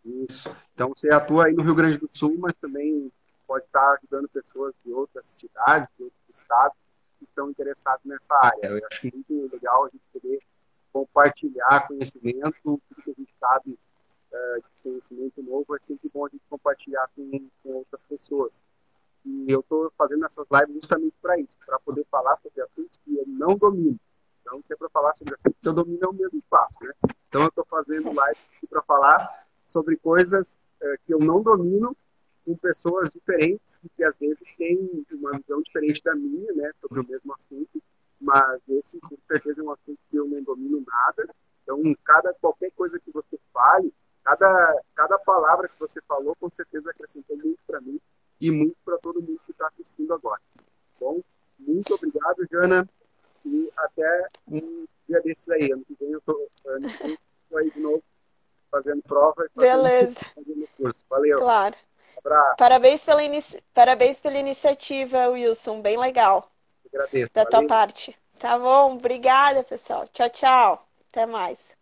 Isso. Então você atua aí no Rio Grande do Sul, mas também pode estar ajudando pessoas de outras cidades, de outros estados que estão interessados nessa área. Eu acho muito legal a gente poder compartilhar conhecimento, tudo que a gente sabe uh, de conhecimento novo, é sempre bom a gente compartilhar com, com outras pessoas. E eu estou fazendo essas lives justamente para isso, para poder falar sobre assuntos que eu não domino. Então, se é para falar sobre assuntos que eu domino, é o mesmo espaço, né? Então, eu estou fazendo lives para falar sobre coisas uh, que eu não domino com pessoas diferentes que às vezes têm uma visão diferente da minha, né, sobre o mesmo assunto, mas esse com certeza é um assunto que eu não domino nada. Então, cada qualquer coisa que você fale, cada cada palavra que você falou, com certeza acrescentou muito para mim e muito para todo mundo que está assistindo agora. Bom, muito obrigado, Jana, e até um dia desses aí. Ano que vem eu estou aí de novo fazendo prova e fazendo, Beleza. fazendo curso. Valeu. Claro. Abraço. Parabéns pela, inici... Parabéns pela iniciativa, Wilson. Bem legal. Agradeço. Da valeu. tua parte. Tá bom? Obrigada, pessoal. Tchau, tchau. Até mais.